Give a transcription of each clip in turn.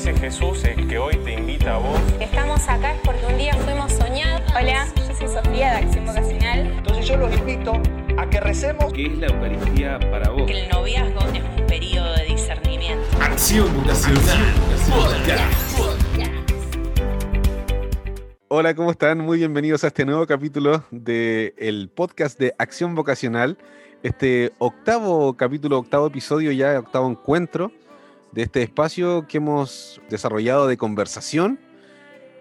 ese Jesús es que hoy te invita a vos. Estamos acá es porque un día fuimos soñados. Hola, yo soy Sofía de Acción Vocacional. Entonces yo los invito a que recemos. ¿Qué es la Eucaristía para vos? Que el noviazgo es un periodo de discernimiento. Acción Vocacional. Podcast. Hola, ¿cómo están? Muy bienvenidos a este nuevo capítulo del podcast de Acción Vocacional. Este octavo capítulo, octavo episodio, ya octavo encuentro de este espacio que hemos desarrollado de conversación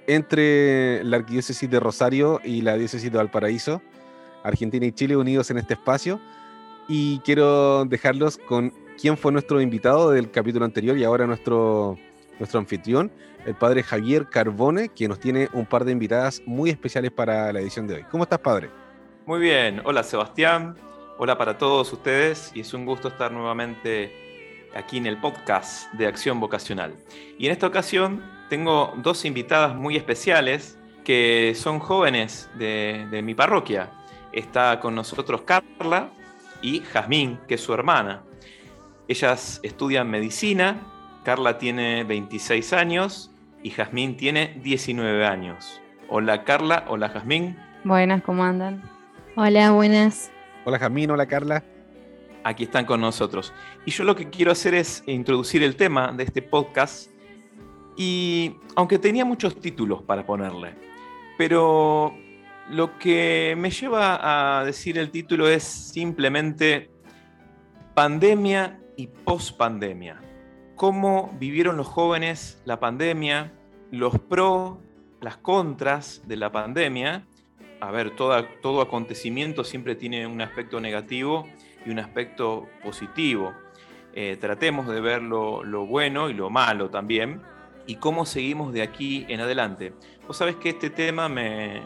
entre la Arquidiócesis de Rosario y la Diócesis de Valparaíso, Argentina y Chile unidos en este espacio. Y quiero dejarlos con quién fue nuestro invitado del capítulo anterior y ahora nuestro, nuestro anfitrión, el padre Javier Carbone, que nos tiene un par de invitadas muy especiales para la edición de hoy. ¿Cómo estás, padre? Muy bien, hola Sebastián, hola para todos ustedes y es un gusto estar nuevamente aquí en el podcast de Acción Vocacional. Y en esta ocasión tengo dos invitadas muy especiales que son jóvenes de, mi parroquia. Está con nosotros Carla y Jazmín, que es su hermana. Ellas estudian medicina, Carla tiene 26 años y Jazmín tiene 19 años. Hola Carla, hola Jazmín. Buenas, ¿cómo andan? Hola, buenas. Hola Jazmín, hola Carla aquí están con nosotros. Y yo lo que quiero hacer es introducir el tema de este podcast. Y aunque tenía muchos títulos para ponerle, pero lo que me lleva a decir el título es simplemente pandemia y pospandemia. Cómo vivieron los jóvenes la pandemia, los pros, las contras de la pandemia. A ver, todo acontecimiento siempre tiene un aspecto negativo y un aspecto positivo. Eh, tratemos de ver lo, bueno y lo malo también y cómo seguimos de aquí en adelante. Vos sabés que este tema me,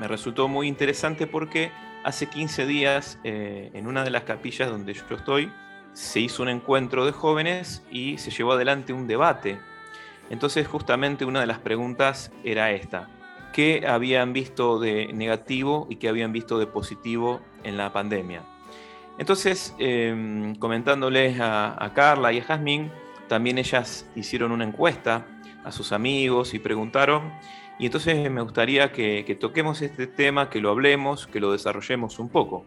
resultó muy interesante porque hace 15 días eh, en una de las capillas donde yo estoy se hizo un encuentro de jóvenes y se llevó adelante un debate. Entonces justamente una de las preguntas era esta. ¿Qué habían visto de negativo y qué habían visto de positivo en la pandemia? Entonces, em, comentándoles a, Carla y a Jazmín, también ellas hicieron una encuesta a sus amigos y preguntaron. Y entonces me gustaría que, toquemos este tema, que lo hablemos, que lo desarrollemos un poco.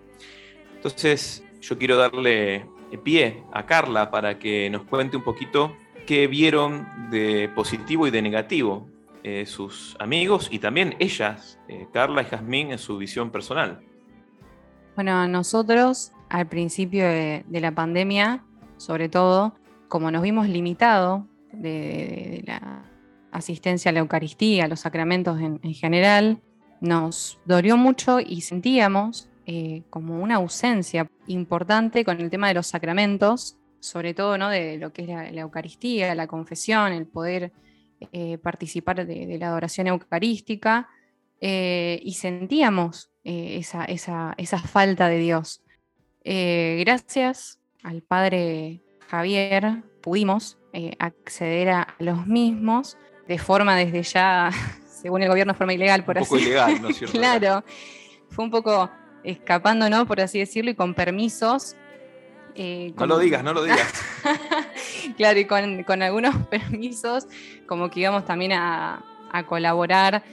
Entonces, yo quiero darle pie a Carla para que nos cuente un poquito qué vieron de positivo y de negativo eh, sus amigos y también ellas, eh, Carla y Jazmín, en su visión personal. Bueno, nosotros al principio de, la pandemia, sobre todo, como nos vimos limitados de, la asistencia a la Eucaristía, a los sacramentos en, general, nos dolió mucho y sentíamos eh, como una ausencia importante con el tema de los sacramentos, sobre todo ¿no? de lo que es la, Eucaristía, la confesión, el poder eh, participar de, la adoración eucarística, eh, y sentíamos esa, esa falta de Dios. Eh, gracias al padre Javier pudimos eh, acceder a los mismos de forma desde ya, según el gobierno, forma ilegal, por un así poco ilegal, ¿no es cierto? claro, fue un poco escapando, ¿no? Por así decirlo, y con permisos. Eh, no lo digas, no lo digas. claro, y con, algunos permisos, como que íbamos también a, a colaborar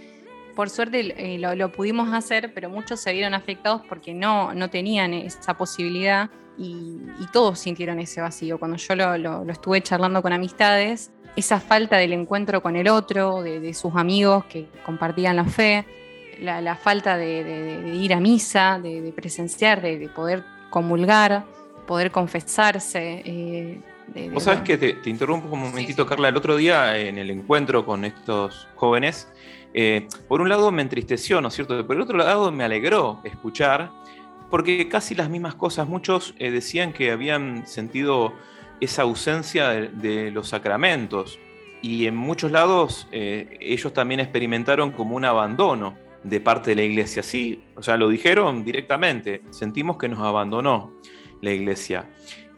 por suerte eh, lo, pudimos hacer, pero muchos se vieron afectados porque no, no tenían esa posibilidad y, todos sintieron ese vacío. Cuando yo lo, estuve charlando con amistades, esa falta del encuentro con el otro, de, sus amigos que compartían la fe, la, falta de, ir a misa, de, presenciar, de, poder comulgar, poder confesarse. Eh, Vos sabés que te, interrumpo un momentito, Carla. El otro día en el encuentro con estos jóvenes, eh, por un lado me entristeció, ¿no es cierto? Por el otro lado me alegró escuchar, porque casi las mismas cosas, muchos eh, decían que habían sentido esa ausencia de, los sacramentos y en muchos lados eh, ellos también experimentaron como un abandono de parte de la iglesia. Sí, o sea, lo dijeron directamente, sentimos que nos abandonó la iglesia.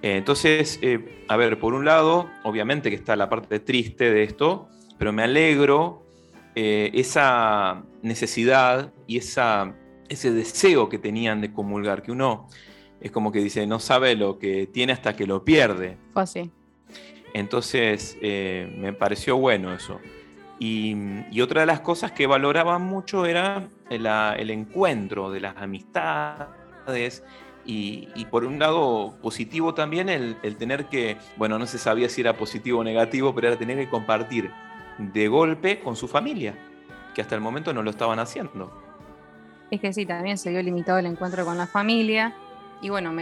entonces, a ver, por un lado, obviamente que está la parte triste de esto, pero me alegro eh, esa necesidad y esa, ese deseo que tenían de comulgar, que uno es como que dice, no sabe lo que tiene hasta que lo pierde. Fue así. Entonces, eh, me pareció bueno eso. Y, y, otra de las cosas que valoraban mucho era el encuentro de las amistades y, por un lado positivo también el, tener que, bueno, no se sabía si era positivo o negativo, pero era tener que compartir de golpe con su familia, que hasta el momento no lo estaban haciendo. Es que sí, también se vio limitado el encuentro con la familia y bueno,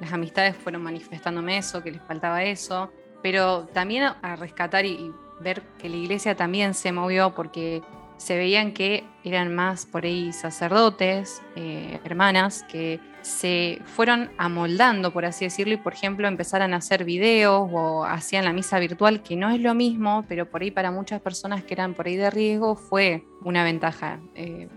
las amistades fueron manifestándome eso, que les faltaba eso, pero también a rescatar y ver que la iglesia también se movió porque se veían que eran más por ahí sacerdotes, eh, hermanas, que se fueron amoldando, por así decirlo, y por ejemplo empezaron a hacer videos o hacían la misa virtual, que no es lo mismo, pero por ahí para muchas personas que eran por ahí de riesgo fue una ventaja eh,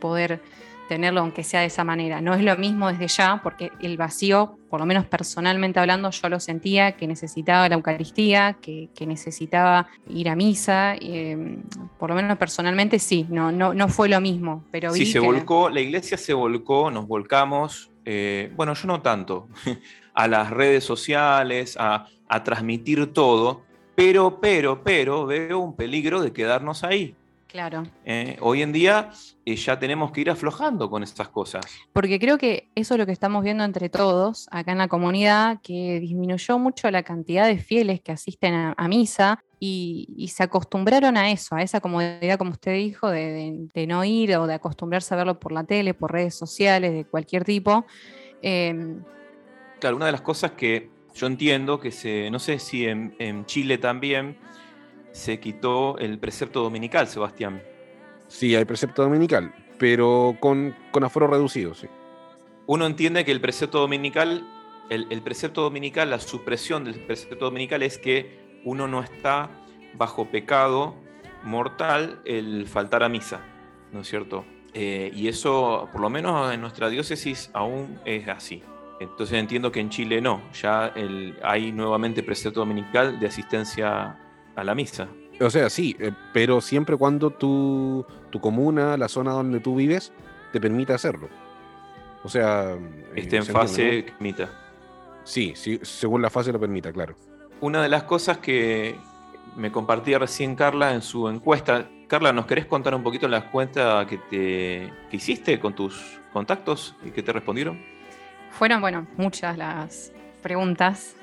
poder tenerlo aunque sea de esa manera. No es lo mismo desde ya, porque el vacío, por lo menos personalmente hablando, yo lo sentía, que necesitaba la Eucaristía, que, necesitaba ir a misa, em, por lo menos personalmente sí, no, no, no fue lo mismo. Pero sí, se volcó, la iglesia se volcó, nos volcamos, eh, bueno, yo no tanto, a las redes sociales, a, a transmitir todo, pero, pero, pero veo un peligro de quedarnos ahí. Claro. Eh, hoy en día eh, ya tenemos que ir aflojando con estas cosas. Porque creo que eso es lo que estamos viendo entre todos acá en la comunidad, que disminuyó mucho la cantidad de fieles que asisten a, misa y, se acostumbraron a eso, a esa comodidad, como usted dijo, de, no ir o de acostumbrarse a verlo por la tele, por redes sociales, de cualquier tipo. Em, claro, una de las cosas que yo entiendo que se, no sé si en Chile también, se quitó el precepto dominical, Sebastián. Sí, hay precepto dominical, pero con, con aforo reducido, sí. Uno entiende que el precepto dominical, el, precepto dominical, la supresión del precepto dominical es que uno no está bajo pecado mortal el faltar a misa, ¿no es cierto? Eh, y eso, por lo menos en nuestra diócesis, aún es así. Entonces entiendo que en Chile no, ya hay nuevamente precepto dominical de asistencia a la misa. O sea, sí, eh, pero siempre cuando tu, tu comuna, la zona donde tú vives, te permite hacerlo. O sea... Esté en fase permita. Sí, sí, según la fase lo permita, claro. Una de las cosas que me compartía recién Carla en su encuesta. Carla, ¿nos querés contar un poquito la encuesta que, te, que hiciste con tus contactos y que te respondieron? Fueron, bueno, muchas las, preguntas.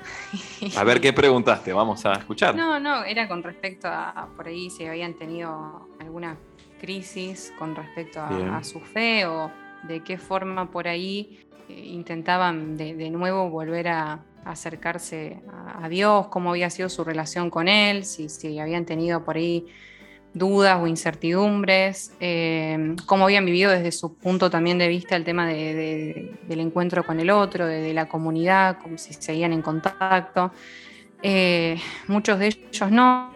A ver qué preguntaste, vamos a escuchar. No, no, era con respecto a por ahí si habían tenido alguna crisis con respecto a, su fe o de qué forma por ahí eh, intentaban de, nuevo volver a, acercarse a, Dios, cómo había sido su relación con Él, si, si habían tenido por ahí dudas o incertidumbres, eh, cómo habían vivido desde su punto también de vista el tema del encuentro con el otro, de, la comunidad, como si seguían en contacto. Eh, muchos de ellos no,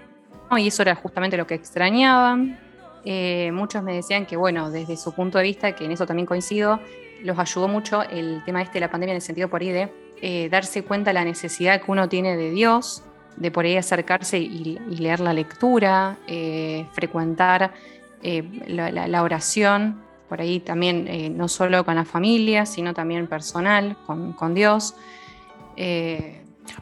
y eso era justamente lo que extrañaban. Eh, muchos me decían que, bueno, desde su punto de vista, que en eso también coincido, los ayudó mucho el tema este de la pandemia en el sentido por ahí de darse cuenta de la necesidad que uno tiene de Dios, de por ahí acercarse y, leer la lectura, eh, frecuentar eh, la, oración, por ahí también eh, no solo con la familia, sino también personal, con, Dios.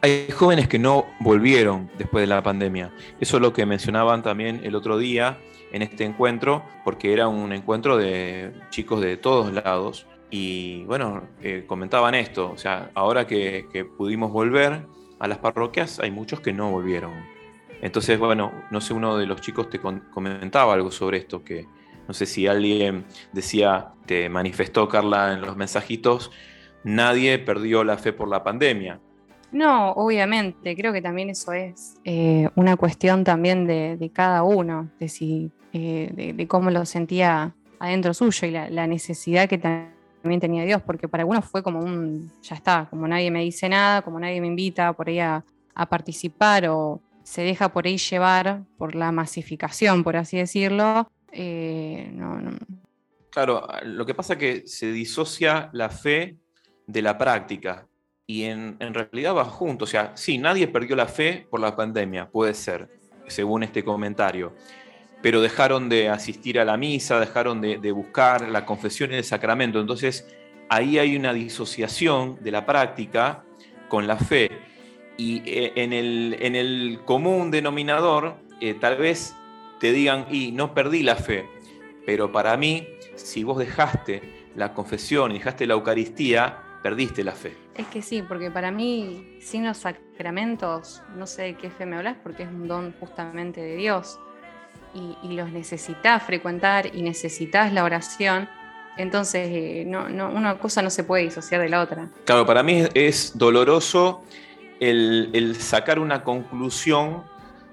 Hay jóvenes que no volvieron después de la pandemia. Eso es lo que mencionaban también el otro día en este encuentro, porque era un encuentro de chicos de todos lados. Y bueno, comentaban esto, o sea, ahora que pudimos volver, a las parroquias hay muchos que no volvieron. Entonces, bueno, no sé, uno de los chicos te comentaba algo sobre esto, que no sé si alguien decía, te manifestó Carla en los mensajitos, nadie perdió la fe por la pandemia. No, obviamente, creo que también eso es eh, una cuestión también de, cada uno, de, si, eh, de, cómo lo sentía adentro suyo y la, la necesidad que también también tenía Dios, porque para algunos fue como un, ya está, como nadie me dice nada, como nadie me invita por ahí a, participar o se deja por ahí llevar por la masificación, por así decirlo. Eh, claro, lo que pasa es que se disocia la fe de la práctica y en, en realidad va junto. O sea, sí, nadie perdió la fe por la pandemia, puede ser, según este comentario pero dejaron de asistir a la misa, dejaron de, buscar la confesión y el sacramento. Entonces, ahí hay una disociación de la práctica con la fe. y eh, en, el, en el común denominador eh, tal vez te digan, y no perdí la fe, pero para mí, si vos dejaste la confesión y dejaste la Eucaristía, perdiste la fe. Es que sí, porque para mí, sin los sacramentos, no sé de qué fe me hablas, porque es un don justamente de Dios. Y, y los necesitas frecuentar y necesitas la oración. Entonces, eh, no, una cosa no se puede disociar de la otra. Claro, para mí es, es doloroso el, el sacar una conclusión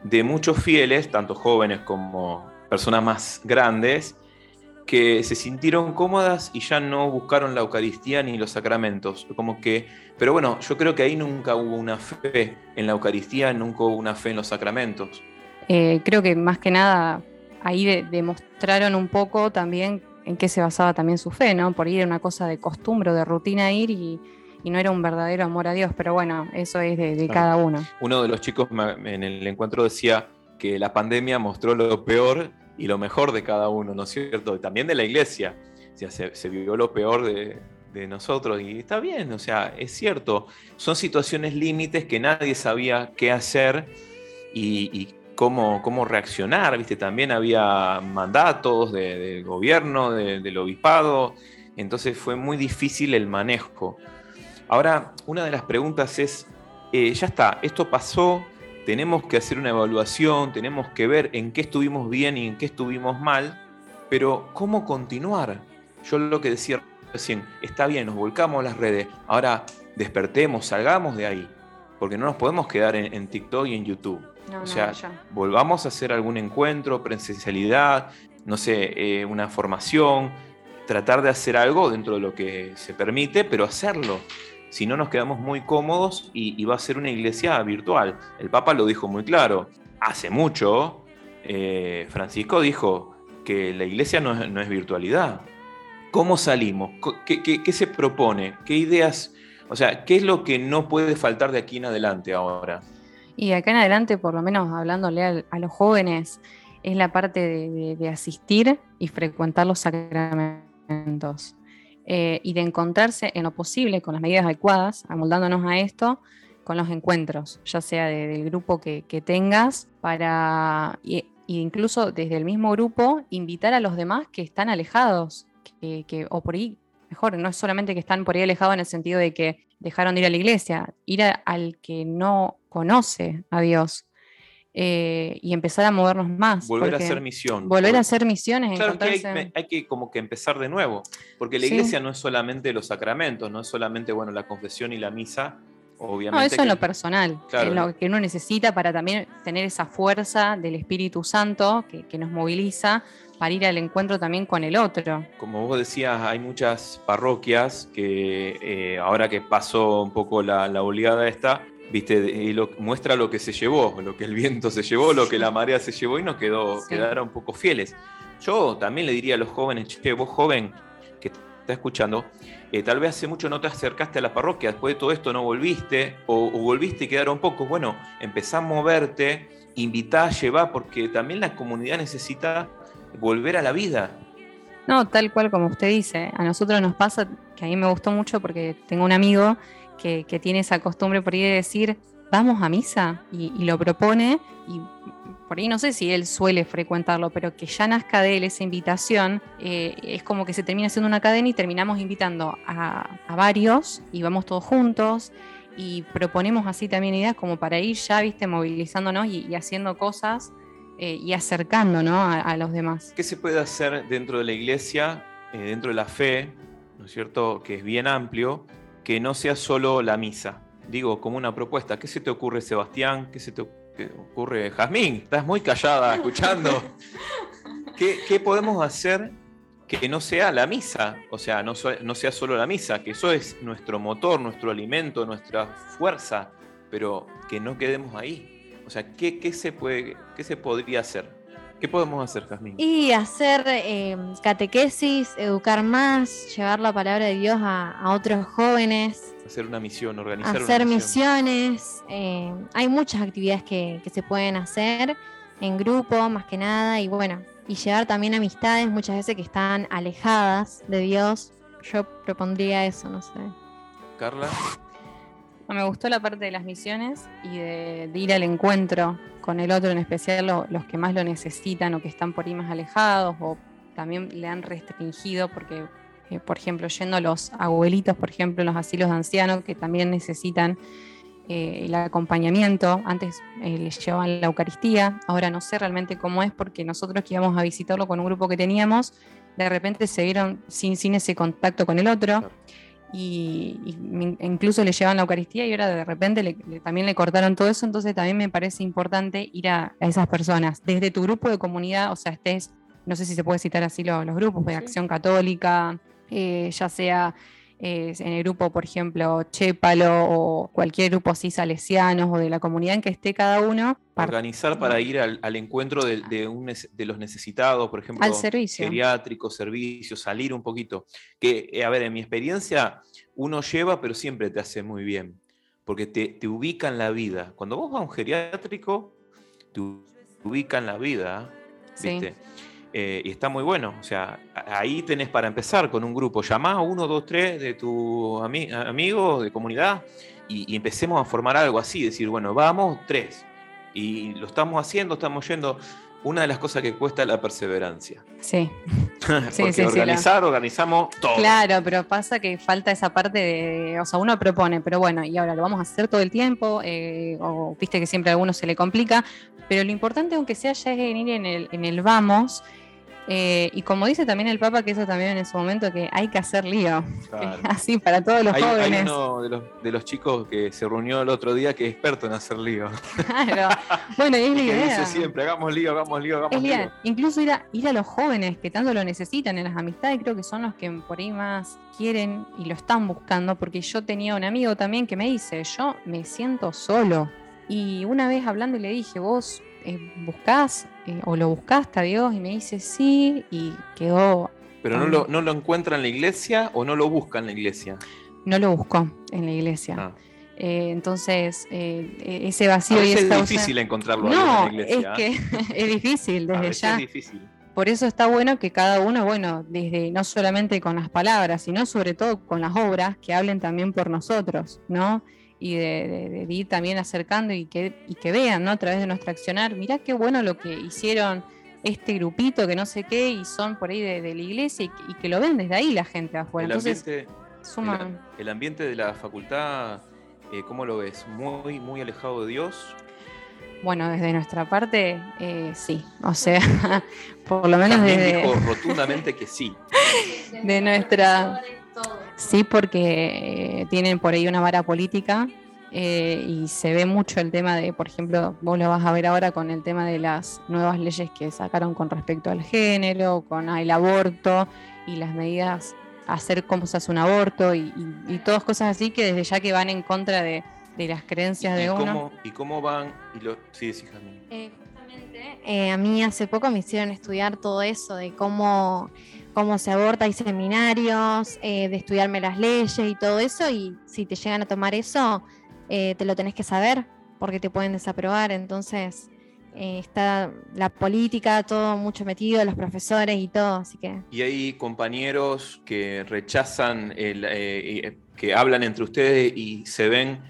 de muchos fieles, tanto jóvenes como personas más grandes, que se sintieron cómodas y ya no buscaron la Eucaristía ni los sacramentos. Como que, pero bueno, yo creo que ahí nunca hubo una fe en la Eucaristía, nunca hubo una fe en los sacramentos. Eh, creo que más que nada ahí de- demostraron un poco también en qué se basaba también su fe, ¿no? Por ir era una cosa de costumbre o de rutina ir y, y no era un verdadero amor a Dios, pero bueno, eso es de, de Claro. cada uno. Uno de los chicos en el encuentro decía que la pandemia mostró lo peor y lo mejor de cada uno, ¿no es cierto? También de la iglesia. O sea, se, se vio lo peor de, de nosotros y está bien, o sea, es cierto. Son situaciones límites que nadie sabía qué hacer y, y cómo, reaccionar, ¿viste? También había mandatos de- del gobierno, de- del obispado, entonces fue muy difícil el manejo. Ahora, una de las preguntas es, eh, ya está, esto pasó, tenemos que hacer una evaluación, tenemos que ver en qué estuvimos bien y en qué estuvimos mal, pero ¿cómo continuar? Yo lo que decía recién, está bien, nos volcamos a las redes, ahora despertemos, salgamos de ahí, porque no nos podemos quedar en TikTok y en YouTube. No, o no, sea, ya. volvamos a hacer algún encuentro, presencialidad, no sé, eh, una formación, tratar de hacer algo dentro de lo que se permite, pero hacerlo. Si no nos quedamos muy cómodos y, y va a ser una iglesia virtual. El Papa lo dijo muy claro. Hace mucho, eh, Francisco dijo que la iglesia no es, no es virtualidad. ¿Cómo salimos? Co- ¿Qué, qué- qué se propone? ¿Qué ideas? O sea, ¿qué es lo que no puede faltar de aquí en adelante ahora? Y acá en adelante, por lo menos hablándole a, los jóvenes, es la parte de, asistir y frecuentar los sacramentos. Eh, y de encontrarse en lo posible con las medidas adecuadas, amoldándonos a esto, con los encuentros, ya sea de- del grupo que, tengas, para, y incluso desde el mismo grupo, invitar a los demás que están alejados, que, que- o por ahí, mejor, no es solamente que están por ahí alejados en el sentido de que dejaron de ir a la iglesia, ir a- al que no conoce a Dios eh, y empezar a movernos más. Volver a hacer misión. Volver Vol- a hacer misiones, Claro que hay, que como que empezar de nuevo, porque la Sí. iglesia no es solamente los sacramentos, no es solamente bueno la confesión y la misa, No, obviamente. eso en que- lo personal, Claro. es lo que uno necesita para también tener esa fuerza del Espíritu Santo que, que nos moviliza para ir al encuentro también con el otro. Como vos decías, hay muchas parroquias que eh, ahora que pasó un poco la, la oleada esta, viste, y lo- muestra lo que se llevó, lo que el viento se llevó, lo que la marea se llevó y nos quedó, Sí. quedaron un poco fieles. Yo también le diría a los jóvenes, che, vos joven que está escuchando, eh, tal vez hace mucho no te acercaste a la parroquia, después de todo esto no volviste, o, o volviste y quedaron pocos. Bueno, empezá a moverte, invitá, llevá, porque también la comunidad necesita volver a la vida. No, tal cual como usted dice, a nosotros nos pasa, que a mí me gustó mucho porque tengo un amigo que, tiene esa costumbre por ahí de decir, vamos a misa, y, lo propone, y por ahí no sé si él suele frecuentarlo, pero que ya nazca de él esa invitación, eh, es como que se termina haciendo una cadena y terminamos invitando a, varios, y vamos todos juntos, y proponemos así también ideas como para ir ya, viste, movilizándonos y, y haciendo cosas eh, y acercándonos a, a los demás. ¿Qué se puede hacer dentro de la iglesia, eh, dentro de la fe, ¿no es cierto? Que es bien amplio, que no sea solo la misa. Digo, como una propuesta. ¿Qué se te ocurre, Sebastián? ¿Qué se te ocurre, Jazmín? Estás muy callada escuchando. ¿Qué, qué podemos hacer que no sea la misa? O sea, no, so- no sea solo la misa, que eso es nuestro motor, nuestro alimento, nuestra fuerza, pero que no quedemos ahí. O sea, ¿qué, qué se, puede, qué se podría hacer? ¿Qué podemos hacer, Jazmín? Y hacer eh, catequesis, educar más, llevar la palabra de Dios a, a otros jóvenes, Hacer una misión, organizar hacer una misión. misiones. eh, hay muchas actividades que, que se pueden hacer en grupo, más que nada, y bueno, y llevar también amistades muchas veces que están alejadas de Dios. Yo propondría eso, no sé. Carla, Me gustó la parte de las misiones y de, ir al encuentro con el otro, en especial lo- los que más lo necesitan o que están por ahí más alejados o también le han restringido porque, eh, por ejemplo, yendo a los abuelitos, por ejemplo, los asilos de ancianos que también necesitan eh, el acompañamiento. Antes eh, les llevaban la Eucaristía, ahora no sé realmente cómo es porque nosotros que íbamos a visitarlo con un grupo que teníamos, de repente se vieron sin, sin ese contacto con el otro. Y, y incluso le llevan la Eucaristía y ahora de repente le- le- también le cortaron todo eso, entonces también me parece importante ir a, a esas personas, desde tu grupo de comunidad, o sea, estés, no sé si se puede citar así lo- los, grupos, de Acción Católica, eh, ya sea eh, en el grupo, por ejemplo, Chépalo o cualquier grupo así salesianos o de la comunidad en que esté cada uno, Organizar para ir al, al encuentro de, de un de los necesitados, por ejemplo, Al servicio. geriátricos, servicios, salir un poquito. Que, eh, a ver, en mi experiencia, uno lleva, pero siempre te hace muy bien, porque te, te ubica en la vida. Cuando vos vas a un geriátrico, te ubica en la vida, Sí. Eh, y está muy bueno. O sea, ahí tenés para empezar con un grupo. Llamá a uno, dos, tres de tu ami- amigo, de comunidad, y, y empecemos a formar algo así. Decir, bueno, vamos, tres. Y lo estamos haciendo, estamos yendo. Una de las cosas que cuesta es la perseverancia. sí. Porque sí, sí, organizar, organizamos todo. Claro, pero pasa que falta esa parte de, o sea, uno propone, pero bueno, y ahora lo vamos a hacer todo el tiempo, eh, o viste que siempre a algunos se le complica, pero lo importante, aunque sea, ya es en ir en el, en el vamos, eh, y como dice también el Papa, que eso también en su momento, que hay que hacer lío, Claro. así para todos los Hay, hay jóvenes. uno de los, de los chicos que se reunió el otro día que es experto en hacer lío. Claro. Bueno, y es la Y que idea. dice siempre, hagamos lío, hagamos lío, hagamos Es lío. Incluso ir a, ir a los jóvenes que tanto lo necesitan en las amistades, creo que son los que por ahí más quieren y lo están buscando, porque yo tenía un amigo también que me dice, yo me siento solo. Y una vez hablando le dije, vos eh, buscás eh, o lo buscaste a Dios y me dice, sí, y quedó, Pero no lo, no lo encuentra en la iglesia o no lo busca en la iglesia. no lo buscó en la iglesia. Ah. Eh, entonces, eh, e- ese A vacío y veces esa es difícil encontrarlo No, en la iglesia. es que es difícil A desde veces ya. es difícil. Por eso está bueno que cada uno, bueno, desde no solamente con las palabras, sino sobre todo con las obras, que hablen también por nosotros, ¿no? Y de, de- de ir también acercando y que, y que vean, ¿no? A través de nuestro accionar, mirá qué bueno lo que hicieron este grupito, que no sé qué, y son por ahí de, de la iglesia, y, que- y que lo ven desde ahí la gente afuera. el, Entonces, ambiente, suma... el, el ambiente de la facultad, eh, ¿cómo lo ves? ¿Muy, muy alejado de Dios? Bueno, desde nuestra parte, eh, sí. O sea, por lo menos También desde... dijo rotundamente que sí. de nuestra... Sí, porque eh, tienen por ahí una vara política eh, y se ve mucho el tema de, por ejemplo, vos lo vas a ver ahora con el tema de las nuevas leyes que sacaron con respecto al género, con el aborto y las medidas, hacer cómo se hace un aborto y, y- y todas cosas así que desde ya que van en contra de, de las creencias ¿Y de uno. cómo, ¿Y cómo van? Y lo, sí, sí. Eh, justamente, eh, a mí hace poco me hicieron estudiar todo eso de cómo, cómo se aborta, hay seminarios, eh, de estudiarme las leyes y todo eso, y si te llegan a tomar eso, eh, te lo tenés que saber porque te pueden desaprobar. Entonces eh, está la política, todo mucho metido, los profesores y todo, así que Y hay compañeros que rechazan, el, eh, eh, que hablan entre ustedes y se ven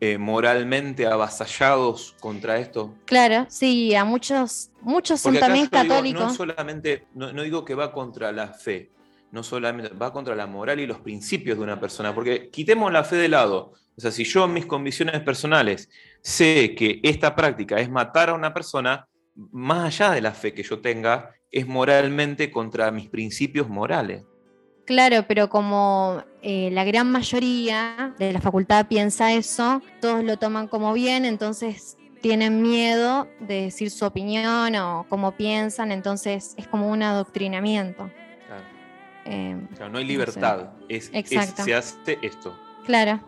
eh, moralmente avasallados contra esto. claro, sí, a muchos, muchos son Porque también católicos. no solamente, no, no digo que va contra la fe, no solamente va contra la moral y los principios de una persona, porque quitemos la fe de lado. O sea, si yo en mis convicciones personales sé que esta práctica es matar a una persona, más allá de la fe que yo tenga, es moralmente contra mis principios morales. Claro, pero como eh, la gran mayoría de la facultad piensa eso, todos lo toman como bien, entonces tienen miedo de decir su opinión o cómo piensan, entonces es como un adoctrinamiento. Claro. Eh, Claro, no hay No sé. libertad. Es, es- Exacto. se hace esto. claro,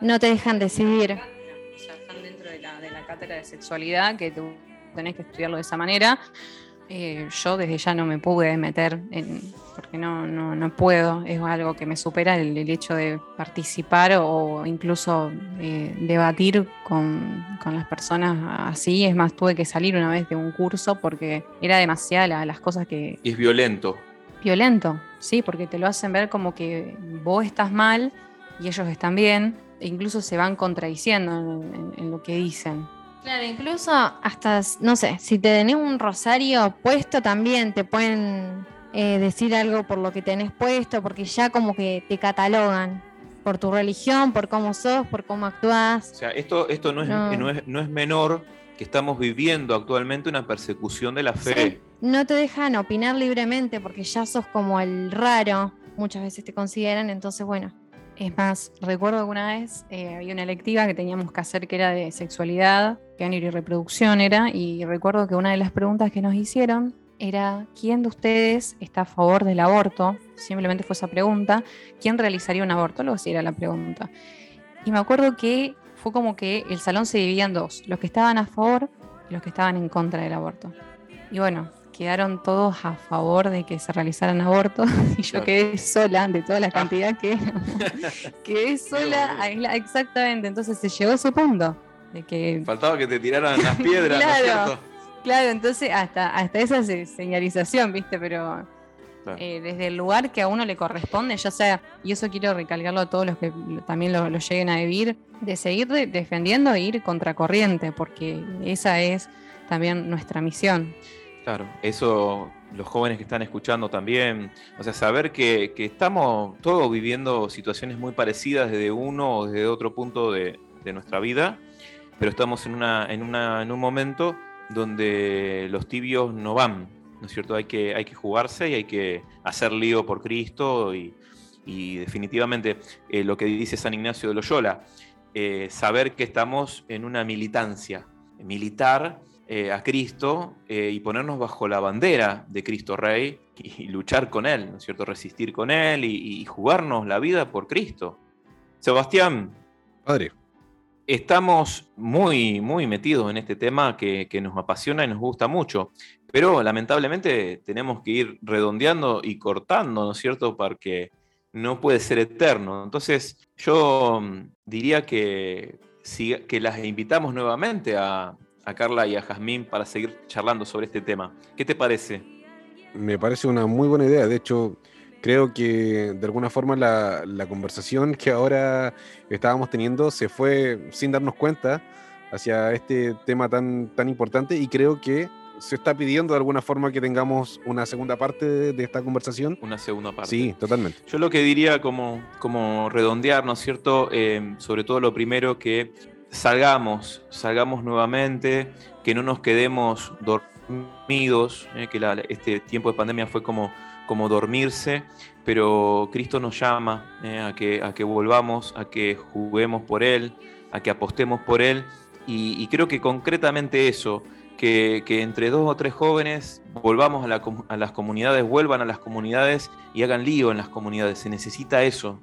no te dejan decidir. O sea, están dentro de la, de la cátedra de sexualidad, que tú tenés que estudiarlo de esa manera. Eh, yo desde ya no me pude meter en, porque no, no, no puedo, es algo que me supera el, el hecho de participar o, incluso eh, debatir con, con las personas así. Es más, tuve que salir una vez de un curso porque era demasiada la- las cosas que, Y es violento. violento, sí, porque te lo hacen ver como que vos estás mal y ellos están bien. e incluso se van contradiciendo en, en- en lo que dicen. Claro, incluso hasta, no sé, si te tenés un rosario puesto también te pueden eh, decir algo por lo que tenés puesto, porque ya como que te catalogan por tu religión, por cómo sos, por cómo O actuás. sea, esto, esto no, es, No. no es- no es menor que estamos viviendo actualmente una persecución de la fe. Sí, no te dejan opinar libremente porque ya sos como el raro, muchas veces te consideran, entonces bueno, Es más, recuerdo que una vez eh, había una electiva que teníamos que hacer que era de sexualidad, género y reproducción era, y recuerdo que una de las preguntas que nos hicieron era ¿quién de ustedes está a favor del aborto? Simplemente fue esa pregunta, ¿quién realizaría un aborto? Luego sí era la pregunta. Y me acuerdo que fue como que el salón se dividía en dos, los que estaban a favor y los que estaban en contra del aborto. Y bueno, quedaron todos a favor de que se realizaran abortos y yo Claro. quedé sola de toda la Ah. cantidad que quedé sola, aislada, exactamente, entonces se llegó a ese punto de que Faltaba que te tiraran las piedras, ¿no es Claro. entonces hasta, hasta esa se- señalización, ¿viste? Pero Claro. eh, desde el lugar que a uno le corresponde, ya sea, y eso quiero recalcarlo a todos los que también lo, lo lleguen a vivir, de seguir de- defendiendo e ir contracorriente, porque esa es también nuestra misión. Claro, eso los jóvenes que están escuchando también, o sea, saber que, estamos todos viviendo situaciones muy parecidas desde uno o desde otro punto de, de nuestra vida, pero estamos en, una, en, un momento donde los tibios no van, ¿no es cierto? Hay que, hay que jugarse y hay que hacer lío por Cristo y, y definitivamente eh, lo que dice San Ignacio de Loyola, eh, saber que estamos en una militancia militar eh, a Cristo eh, y ponernos bajo la bandera de Cristo Rey y, y luchar con Él, ¿no es cierto? Resistir con Él y, y jugarnos la vida por Cristo. Sebastián, Padre, estamos muy, muy metidos en este tema que, que nos apasiona y nos gusta mucho, pero lamentablemente tenemos que ir redondeando y cortando, ¿no es cierto? Porque no puede ser eterno. Entonces, yo mm, diría que, si- que las invitamos nuevamente a, a Carla y a Jazmín para seguir charlando sobre este tema. ¿Qué te parece? me parece una muy buena idea. De hecho, creo que de alguna forma la, la conversación que ahora estábamos teniendo se fue sin darnos cuenta hacia este tema tan, tan importante y creo que se está pidiendo de alguna forma que tengamos una segunda parte de, de esta conversación. Una segunda parte. Sí, totalmente. Yo lo que diría como, como redondear, ¿no es cierto? Eh, sobre todo lo primero que salgamos, salgamos nuevamente, que no nos quedemos dormidos, eh, que la- este tiempo de pandemia fue como, como dormirse, pero Cristo nos llama eh, a, que, a que volvamos, a que juguemos por Él, a que apostemos por Él, y, creo que concretamente eso, que, que entre dos o tres jóvenes volvamos a, la a las comunidades, vuelvan a las comunidades y hagan lío en las comunidades. Se necesita eso.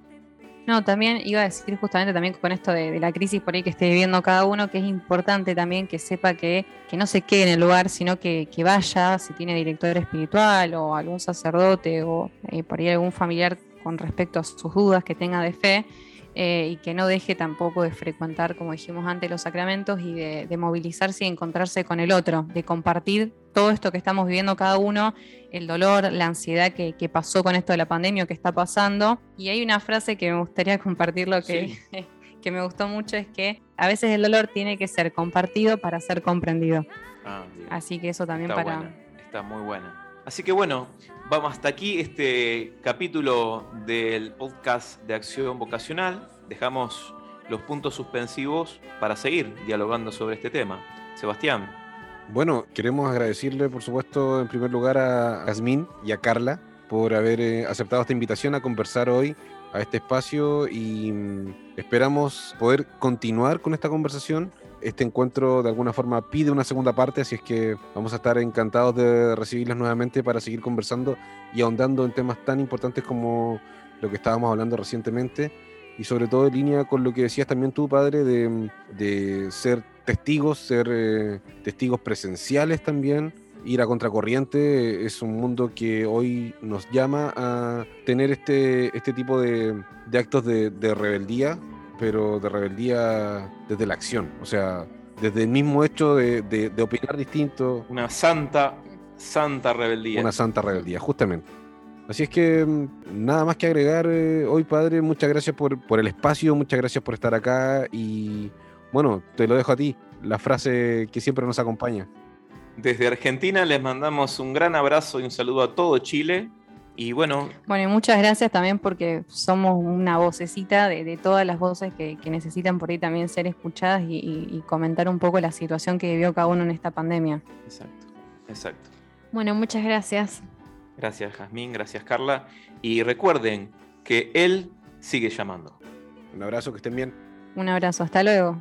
No, también iba a decir justamente también con esto de, de la crisis por ahí que esté viviendo cada uno, que es importante también que sepa que, que no se quede en el lugar, sino que, que vaya, si tiene director espiritual o algún sacerdote o eh, por ahí algún familiar con respecto a sus dudas que tenga de fe, eh, y que no deje tampoco de frecuentar, como dijimos antes, los sacramentos y de, de movilizarse y encontrarse con el otro, de compartir todo esto que estamos viviendo cada uno, el dolor, la ansiedad que, que pasó con esto de la pandemia o que está pasando. Y hay una frase que me gustaría compartirlo que, que me gustó mucho, es que a veces el dolor tiene que ser compartido para ser comprendido. Ah. Así que eso también Está para... buena, está muy buena. Así que bueno, vamos hasta aquí este capítulo del podcast de Acción Vocacional. Dejamos los puntos suspensivos para seguir dialogando sobre este tema. Sebastián, Bueno, queremos agradecerle, por supuesto, en primer lugar a Asmin y a Carla por haber eh, aceptado esta invitación a conversar hoy a este espacio y mm, esperamos poder continuar con esta conversación. Este encuentro de alguna forma pide una segunda parte, así es que vamos a estar encantados de recibirlas nuevamente para seguir conversando y ahondando en temas tan importantes como lo que estábamos hablando recientemente y sobre todo en línea con lo que decías también tú, padre, de, de ser testigos, ser eh, testigos presenciales también. Ir a contracorriente es un mundo que hoy nos llama a tener este, este tipo de, de actos de, de rebeldía, pero de rebeldía desde la acción, o sea, desde el mismo hecho de, de- opinar distinto, una santa, santa rebeldía. una santa rebeldía, justamente. Así es que mm, nada más que agregar eh, hoy, padre. Muchas gracias por, por el espacio, muchas gracias por estar acá y bueno, te lo dejo a ti, la frase que siempre nos acompaña. Desde Argentina les mandamos un gran abrazo y un saludo a todo Chile. Y bueno. Bueno, y muchas gracias también porque somos una vocecita de, de todas las voces que, que, necesitan por ahí también ser escuchadas y, y, y, comentar un poco la situación que vivió cada uno en esta pandemia. Exacto, exacto. Bueno, muchas gracias. Gracias, Jazmín, gracias, Carla. Y recuerden que él sigue llamando. Un abrazo, que estén bien. Un abrazo, hasta luego.